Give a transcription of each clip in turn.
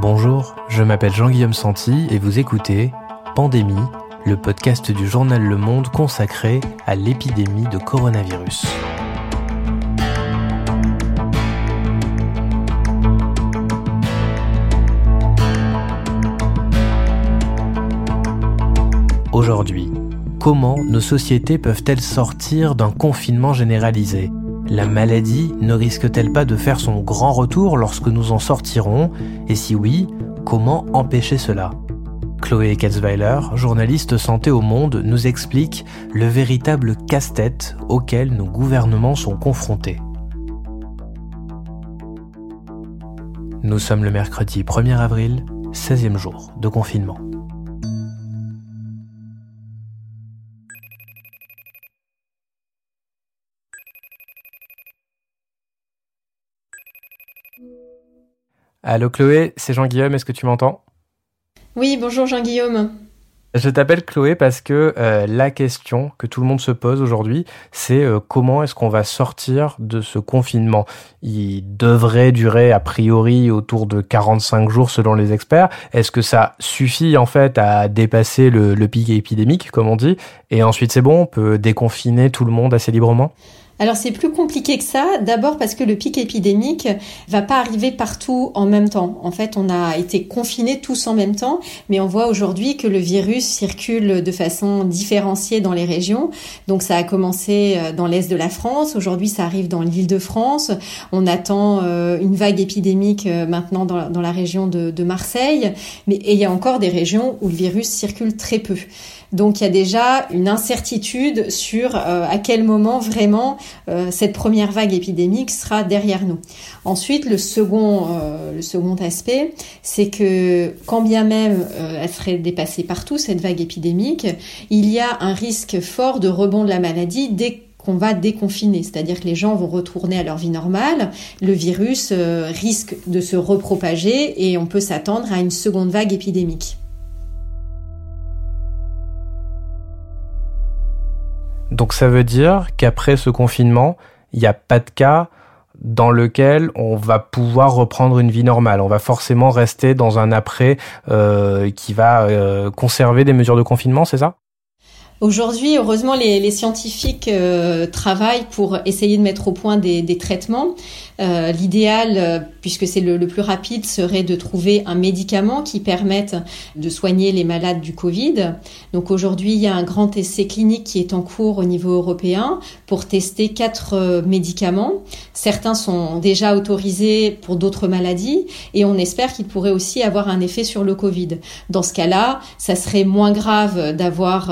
Bonjour, je m'appelle Jean-Guillaume Santi et vous écoutez Pandémie, le podcast du journal Le Monde consacré à l'épidémie de coronavirus. Aujourd'hui, comment nos sociétés peuvent-elles sortir d'un confinement généralisé? La maladie ne risque-t-elle pas de faire son grand retour lorsque nous en sortirons? Et si oui, comment empêcher cela? Chloé Katzweiler, journaliste santé au monde, nous explique le véritable casse-tête auquel nos gouvernements sont confrontés. Nous sommes le mercredi 1er avril, 16e jour de confinement. Allô Chloé, c'est Jean-Guillaume, est-ce que tu m'entends? Oui, bonjour Jean-Guillaume. Je t'appelle Chloé parce que euh, la question que tout le monde se pose aujourd'hui, c'est euh, comment est-ce qu'on va sortir de ce confinement? Il devrait durer a priori autour de 45 jours selon les experts. Est-ce que ça suffit en fait à dépasser le, le pic épidémique, comme on dit, et ensuite c'est bon, on peut déconfiner tout le monde assez librement? Alors c'est plus compliqué que ça, d'abord parce que le pic épidémique va pas arriver partout en même temps. En fait, on a été confinés tous en même temps, mais on voit aujourd'hui que le virus circule de façon différenciée dans les régions. Donc ça a commencé euh, dans l'est de la France, aujourd'hui ça arrive dans l'île de France. On attend euh, une vague épidémique euh, maintenant dans la région de, Marseille, mais il y a encore des régions où le virus circule très peu. Donc il y a déjà une incertitude sur à quel moment vraiment euh, cette première vague épidémique sera derrière nous. Ensuite, le second, euh, le second aspect, c'est que quand bien même euh, elle serait dépassée partout, cette vague épidémique, il y a un risque fort de rebond de la maladie dès qu'on va déconfiner, c'est-à-dire que les gens vont retourner à leur vie normale, le virus risque de se repropager et on peut s'attendre à une seconde vague épidémique. Donc ça veut dire qu'après ce confinement, il n'y a pas de cas dans lequel on va pouvoir reprendre une vie normale. On va forcément rester dans un après euh, qui va euh, conserver des mesures de confinement, c'est ça? Aujourd'hui, heureusement, les, scientifiques euh, travaillent pour essayer de mettre au point des, traitements. Euh, l'idéal, euh, puisque c'est le, plus rapide, serait de trouver un médicament qui permette de soigner les malades du Covid. Donc aujourd'hui, il y a un grand essai clinique qui est en cours au niveau européen pour tester quatre médicaments. Certains sont déjà autorisés pour d'autres maladies et on espère qu'ils pourraient aussi avoir un effet sur le Covid. Dans ce cas-là, ça serait moins grave d'avoir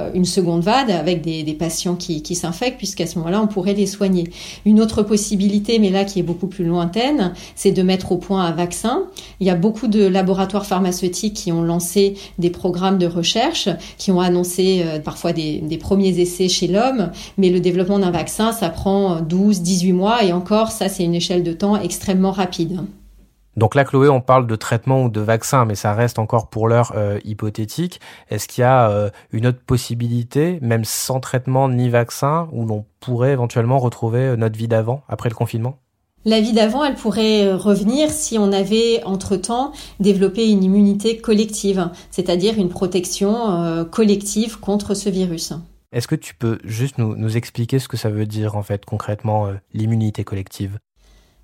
euh, une seconde vague avec des, patients qui, s'infectent, puisqu'à ce moment-là, on pourrait les soigner. Une autre possibilité, mais là qui est beaucoup plus lointaine, c'est de mettre au point un vaccin. Il y a beaucoup de laboratoires pharmaceutiques qui ont lancé des programmes de recherche, qui ont annoncé euh, parfois des, des premiers essais chez l'homme, mais le développement d'un vaccin, ça prend 12, 18 mois, et encore, ça, c'est une échelle de temps extrêmement rapide. Donc là, Chloé, on parle de traitement ou de vaccin, mais ça reste encore pour l'heure euh, hypothétique. Est-ce qu'il y a euh, une autre possibilité, même sans traitement ni vaccin, où l'on pourrait éventuellement retrouver euh, notre vie d'avant, après le confinement? La vie d'avant, elle pourrait revenir si on avait entre-temps développé une immunité collective, c'est-à-dire une protection collective contre ce virus. Est-ce que tu peux juste nous, nous, expliquer ce que ça veut dire en fait concrètement l'immunité collective?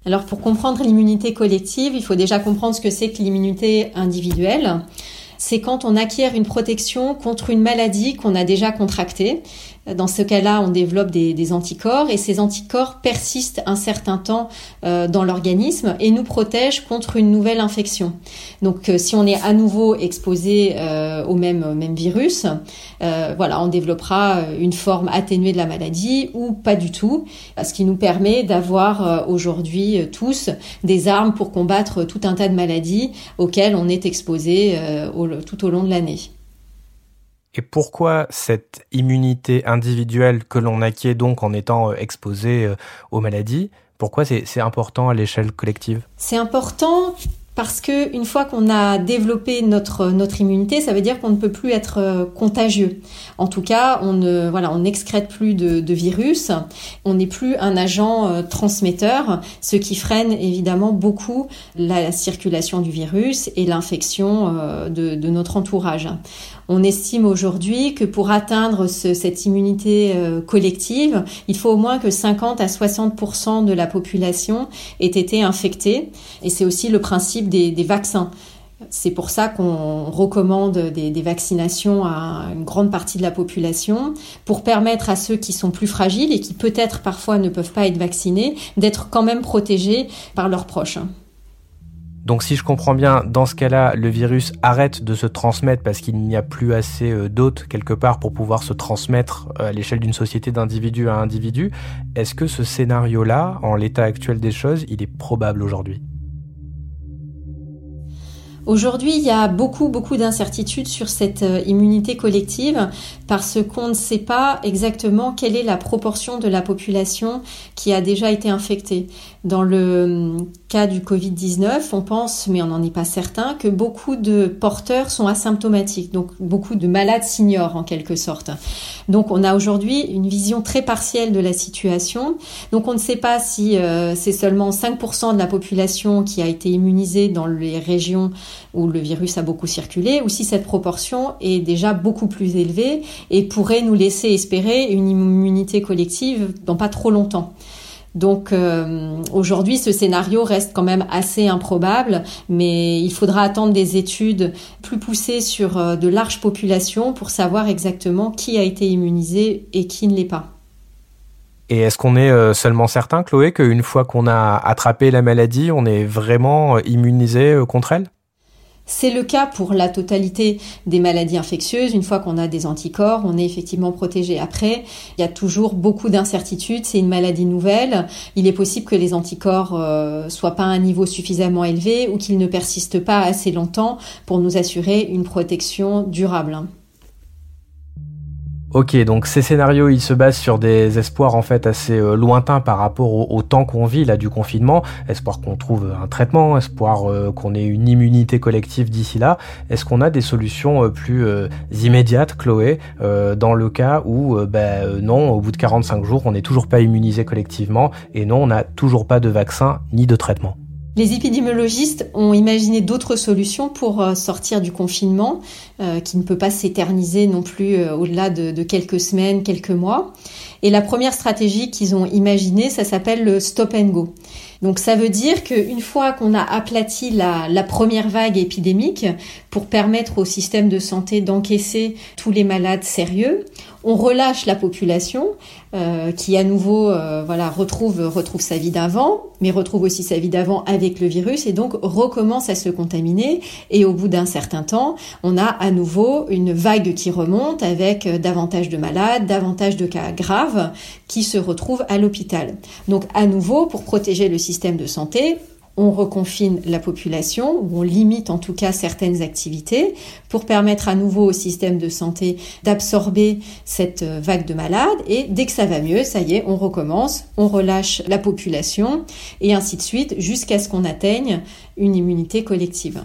Alors pour comprendre l'immunité collective, il faut déjà comprendre ce que c'est que l'immunité individuelle. C'est quand on acquiert une protection contre une maladie qu'on a déjà contractée dans ce cas-là, on développe des, anticorps et ces anticorps persistent un certain temps euh, dans l'organisme et nous protègent contre une nouvelle infection. Donc, euh, si on est à nouveau exposé euh, au même, même virus, voilà, on développera une forme atténuée de la maladie ou pas du tout, ce qui nous permet d'avoir aujourd'hui tous des armes pour combattre tout un tas de maladies auxquelles on est exposé tout au long de l'année. Et pourquoi cette immunité individuelle que l'on acquiert donc en étant euh, exposé euh, aux maladies, pourquoi c'est important à l'échelle collective? C'est important parce que une fois qu'on a développé notre notre immunité, ça veut dire qu'on ne peut plus être euh, contagieux. En tout cas, on voilà, on n'excrète plus de, virus, on n'est plus un agent transmetteur, ce qui freine évidemment beaucoup la circulation du virus et l'infection de, notre entourage. On estime aujourd'hui que pour atteindre ce, cette immunité collective, il faut au moins que 50 à 60% de la population ait été infectée, et c'est aussi le principe des, vaccins. C'est pour ça qu'on recommande des, des, vaccinations à une grande partie de la population pour permettre à ceux qui sont plus fragiles et qui peut-être parfois ne peuvent pas être vaccinés d'être quand même protégés par leurs proches. Donc si je comprends bien, dans ce cas-là, le virus arrête de se transmettre parce qu'il n'y a plus assez euh, d'hôtes quelque part pour pouvoir se transmettre euh, à l'échelle d'une société d'individu à individu. Est-ce que ce scénario-là, en l'état actuel des choses, il est probable aujourd'hui? Aujourd'hui, il y a beaucoup, beaucoup d'incertitudes sur cette euh, immunité collective parce qu'on ne sait pas exactement quelle est la proportion de la population qui a déjà été infectée. Dans le cas du Covid-19, on pense, mais on n'en est pas certain, que beaucoup de porteurs sont asymptomatiques, donc beaucoup de malades s'ignorent en quelque sorte. Donc on a aujourd'hui une vision très partielle de la situation. Donc on ne sait pas si euh, c'est seulement 5% de la population qui a été immunisée dans les régions où le virus a beaucoup circulé, ou si cette proportion est déjà beaucoup plus élevée et pourrait nous laisser espérer une immunité collective dans pas trop longtemps. Donc euh, aujourd'hui, ce scénario reste quand même assez improbable, mais il faudra attendre des études plus poussées sur euh, de larges populations pour savoir exactement qui a été immunisé et qui ne l'est pas. Et est-ce qu'on est euh, seulement certain, Chloé, qu'une fois qu'on a attrapé la maladie, on est vraiment immunisé contre elle? C'est le cas pour la totalité des maladies infectieuses. Une fois qu'on a des anticorps, on est effectivement protégé. Après, il y a toujours beaucoup d'incertitudes. C'est une maladie nouvelle. Il est possible que les anticorps euh, soient pas à un niveau suffisamment élevé ou qu'ils ne persistent pas assez longtemps pour nous assurer une protection durable. Ok, donc ces scénarios, ils se basent sur des espoirs en fait assez euh, lointains par rapport au, temps qu'on vit là du confinement. Espoir qu'on trouve un traitement, espoir euh, qu'on ait une immunité collective d'ici là. Est-ce qu'on a des solutions euh, plus immédiates, Chloé, dans le cas où, ben non, au bout de 45 jours, on n'est toujours pas immunisé collectivement et non, on n'a toujours pas de vaccin ni de traitement? Les épidémiologistes ont imaginé d'autres solutions pour euh, sortir du confinement, euh, qui ne peut pas s'éterniser non plus euh, au-delà de, quelques semaines, quelques mois. Et la première stratégie qu'ils ont imaginée, ça s'appelle le stop and go. Donc ça veut dire qu'une fois qu'on a aplati la, la, première vague épidémique pour permettre au système de santé d'encaisser tous les malades sérieux, on relâche la population euh, qui à nouveau euh, voilà retrouve retrouve sa vie d'avant, mais retrouve aussi sa vie d'avant avec le virus et donc recommence à se contaminer. Et au bout d'un certain temps, on a à nouveau une vague qui remonte avec euh, davantage de malades, davantage de cas graves qui se retrouvent à l'hôpital. Donc à nouveau, pour protéger le système de santé, on reconfine la population, ou on limite en tout cas certaines activités pour permettre à nouveau au système de santé d'absorber cette euh, vague de malades et dès que ça va mieux, ça y est, on recommence, on relâche la population et ainsi de suite jusqu'à ce qu'on atteigne une immunité collective.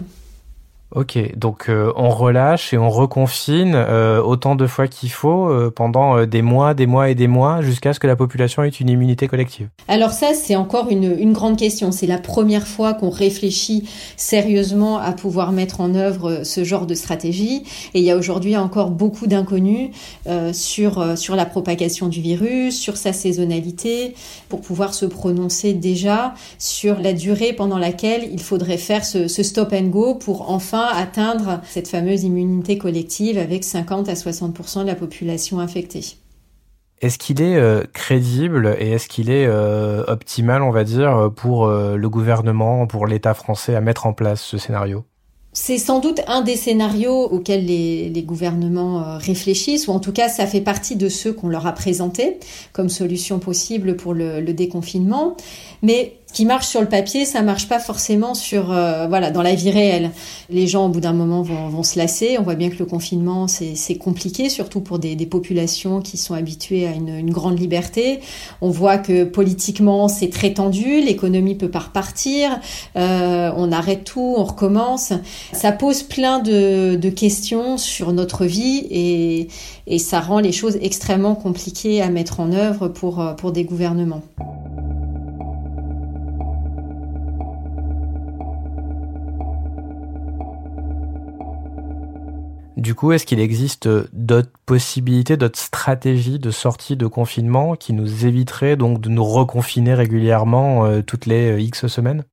Ok, donc euh, on relâche et on reconfine euh, autant de fois qu'il faut euh, pendant des mois, des mois et des mois jusqu'à ce que la population ait une immunité collective. Alors ça, c'est encore une, une, grande question. C'est la première fois qu'on réfléchit sérieusement à pouvoir mettre en œuvre ce genre de stratégie. Et il y a aujourd'hui encore beaucoup d'inconnus sur, sur la propagation du virus, sur sa saisonnalité, pour pouvoir se prononcer déjà sur la durée pendant laquelle il faudrait faire ce, ce stop and go pour enfin atteindre cette fameuse immunité collective avec 50 à 60% de la population infectée. Est-ce qu'il est, euh, crédible et est-ce qu'il est euh, optimal, on va dire, pour euh, le gouvernement, pour l'État français à mettre en place ce scénario? C'est sans doute un des scénarios auxquels les, gouvernements réfléchissent, ou en tout cas ça fait partie de ceux qu'on leur a présentés comme solution possible pour le, le déconfinement. Mais qui marche sur le papier, ça marche pas forcément sur euh, voilà dans la vie réelle. Les gens au bout d'un moment vont, vont, se lasser. On voit bien que le confinement c'est compliqué, surtout pour des, des, populations qui sont habituées à une, une, grande liberté. On voit que politiquement c'est très tendu, l'économie peut pas repartir, euh, on arrête tout, on recommence. Ça pose plein de, de questions sur notre vie et, et ça rend les choses extrêmement compliquées à mettre en œuvre pour pour des gouvernements. Du coup, est-ce qu'il existe d'autres possibilités, d'autres stratégies de sortie de confinement qui nous éviteraient donc de nous reconfiner régulièrement euh, toutes les euh, X semaines?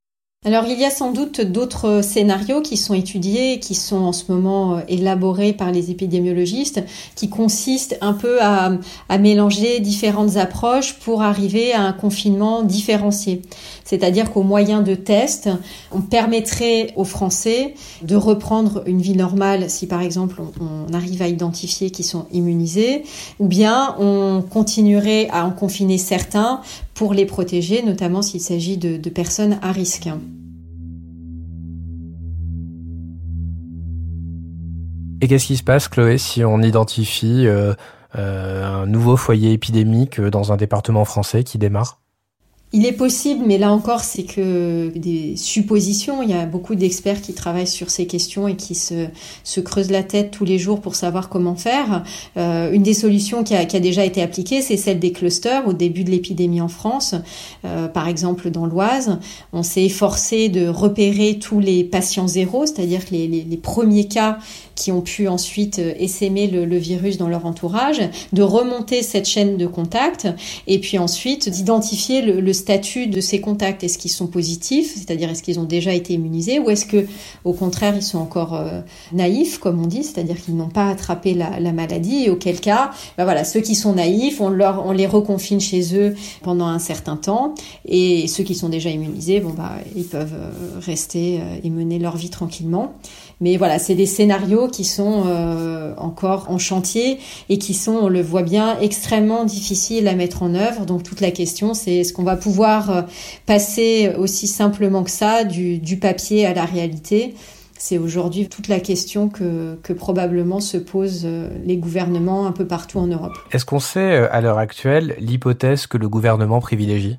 Alors il y a sans doute d'autres scénarios qui sont étudiés, qui sont en ce moment euh, élaborés par les épidémiologistes, qui consistent un peu à, à mélanger différentes approches pour arriver à un confinement différencié. C'est-à-dire qu'au moyen de tests, on permettrait aux Français de reprendre une vie normale si par exemple on, arrive à identifier qu'ils sont immunisés, ou bien on continuerait à en confiner certains pour les protéger, notamment s'il s'agit de, personnes à risque. Et qu'est-ce qui se passe, Chloé, si on identifie euh, euh, un nouveau foyer épidémique dans un département français qui démarre? Il est possible, mais là encore, c'est que des suppositions. Il y a beaucoup d'experts qui travaillent sur ces questions et qui se, se creusent la tête tous les jours pour savoir comment faire. Euh, une des solutions qui a, qui a, déjà été appliquée, c'est celle des clusters au début de l'épidémie en France. Euh, par exemple, dans l'Oise, on s'est efforcé de repérer tous les patients zéro, c'est-à-dire les, les, les, premiers cas qui ont pu ensuite essaimer le, le, virus dans leur entourage, de remonter cette chaîne de contact et puis ensuite d'identifier le, le statut de ces contacts? Est-ce qu'ils sont positifs, c'est-à-dire est-ce qu'ils ont déjà été immunisés, ou est-ce que, au contraire, ils sont encore euh, naïfs, comme on dit, c'est-à-dire qu'ils n'ont pas attrapé la, la, maladie? Et auquel cas, ben voilà, ceux qui sont naïfs, on, leur, on les reconfine chez eux pendant un certain temps, et ceux qui sont déjà immunisés, bon bah, ils peuvent euh, rester euh, et mener leur vie tranquillement. Mais voilà, c'est des scénarios qui sont euh, encore en chantier et qui sont, on le voit bien, extrêmement difficiles à mettre en œuvre. Donc toute la question, c'est est-ce qu'on va pouvoir euh, passer aussi simplement que ça du, du papier à la réalité? C'est aujourd'hui toute la question que, que, probablement se posent euh, les gouvernements un peu partout en Europe. Est-ce qu'on sait à l'heure actuelle l'hypothèse que le gouvernement privilégie?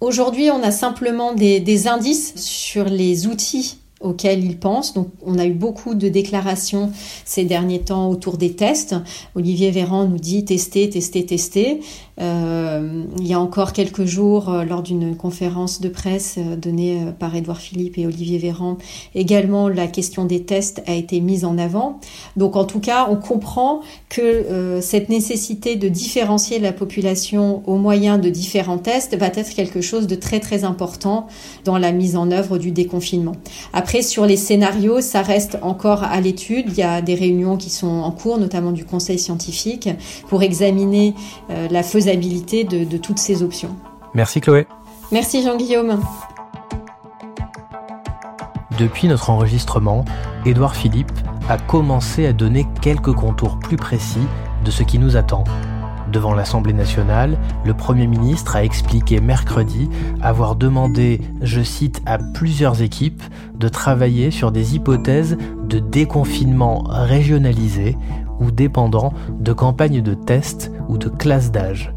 Aujourd'hui, on a simplement des, des indices sur les outils auxquels ils pensent. Donc, on a eu beaucoup de déclarations ces derniers temps autour des tests. Olivier Véran nous dit tester, tester, tester. Euh, il y a encore quelques jours, euh, lors d'une conférence de presse euh, donnée par Édouard Philippe et Olivier Véran, également la question des tests a été mise en avant. Donc, en tout cas, on comprend que cette nécessité de différencier la population au moyen de différents tests va être quelque chose de très très important dans la mise en œuvre du déconfinement. Après, sur les scénarios, ça reste encore à l'étude. Il y a des réunions qui sont en cours, notamment du Conseil scientifique, pour examiner la faisabilité de, de toutes ces options. Merci Chloé. Merci Jean-Guillaume. Depuis notre enregistrement, Édouard Philippe a commencé à donner quelques contours plus précis de ce qui nous attend. Devant l'Assemblée nationale, le Premier ministre a expliqué mercredi avoir demandé, je cite, à plusieurs équipes de travailler sur des hypothèses de déconfinement régionalisé ou dépendant de campagnes de tests ou de classes d'âge.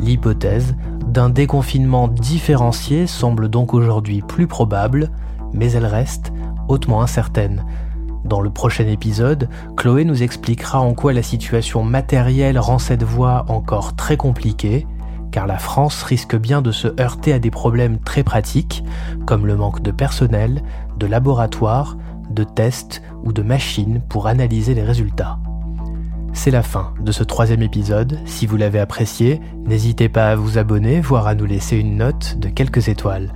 L'hypothèse d'un déconfinement différencié semble donc aujourd'hui plus probable, mais elle reste hautement incertaine. Dans le prochain épisode, Chloé nous expliquera en quoi la situation matérielle rend cette voie encore très compliquée, car la France risque bien de se heurter à des problèmes très pratiques, comme le manque de personnel, de laboratoires, de tests ou de machines pour analyser les résultats. C'est la fin de ce troisième épisode. Si vous l'avez apprécié, n'hésitez pas à vous abonner, voire à nous laisser une note de quelques étoiles.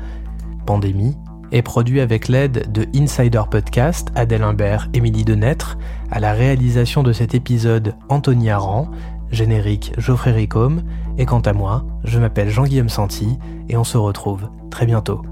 Pandémie, est produit avec l'aide de Insider Podcast, Adèle Imbert, Émilie Denêtre, à la réalisation de cet épisode Anthony Aran, générique Geoffrey Ricôme, et quant à moi, je m'appelle Jean-Guillaume Santi, et on se retrouve très bientôt.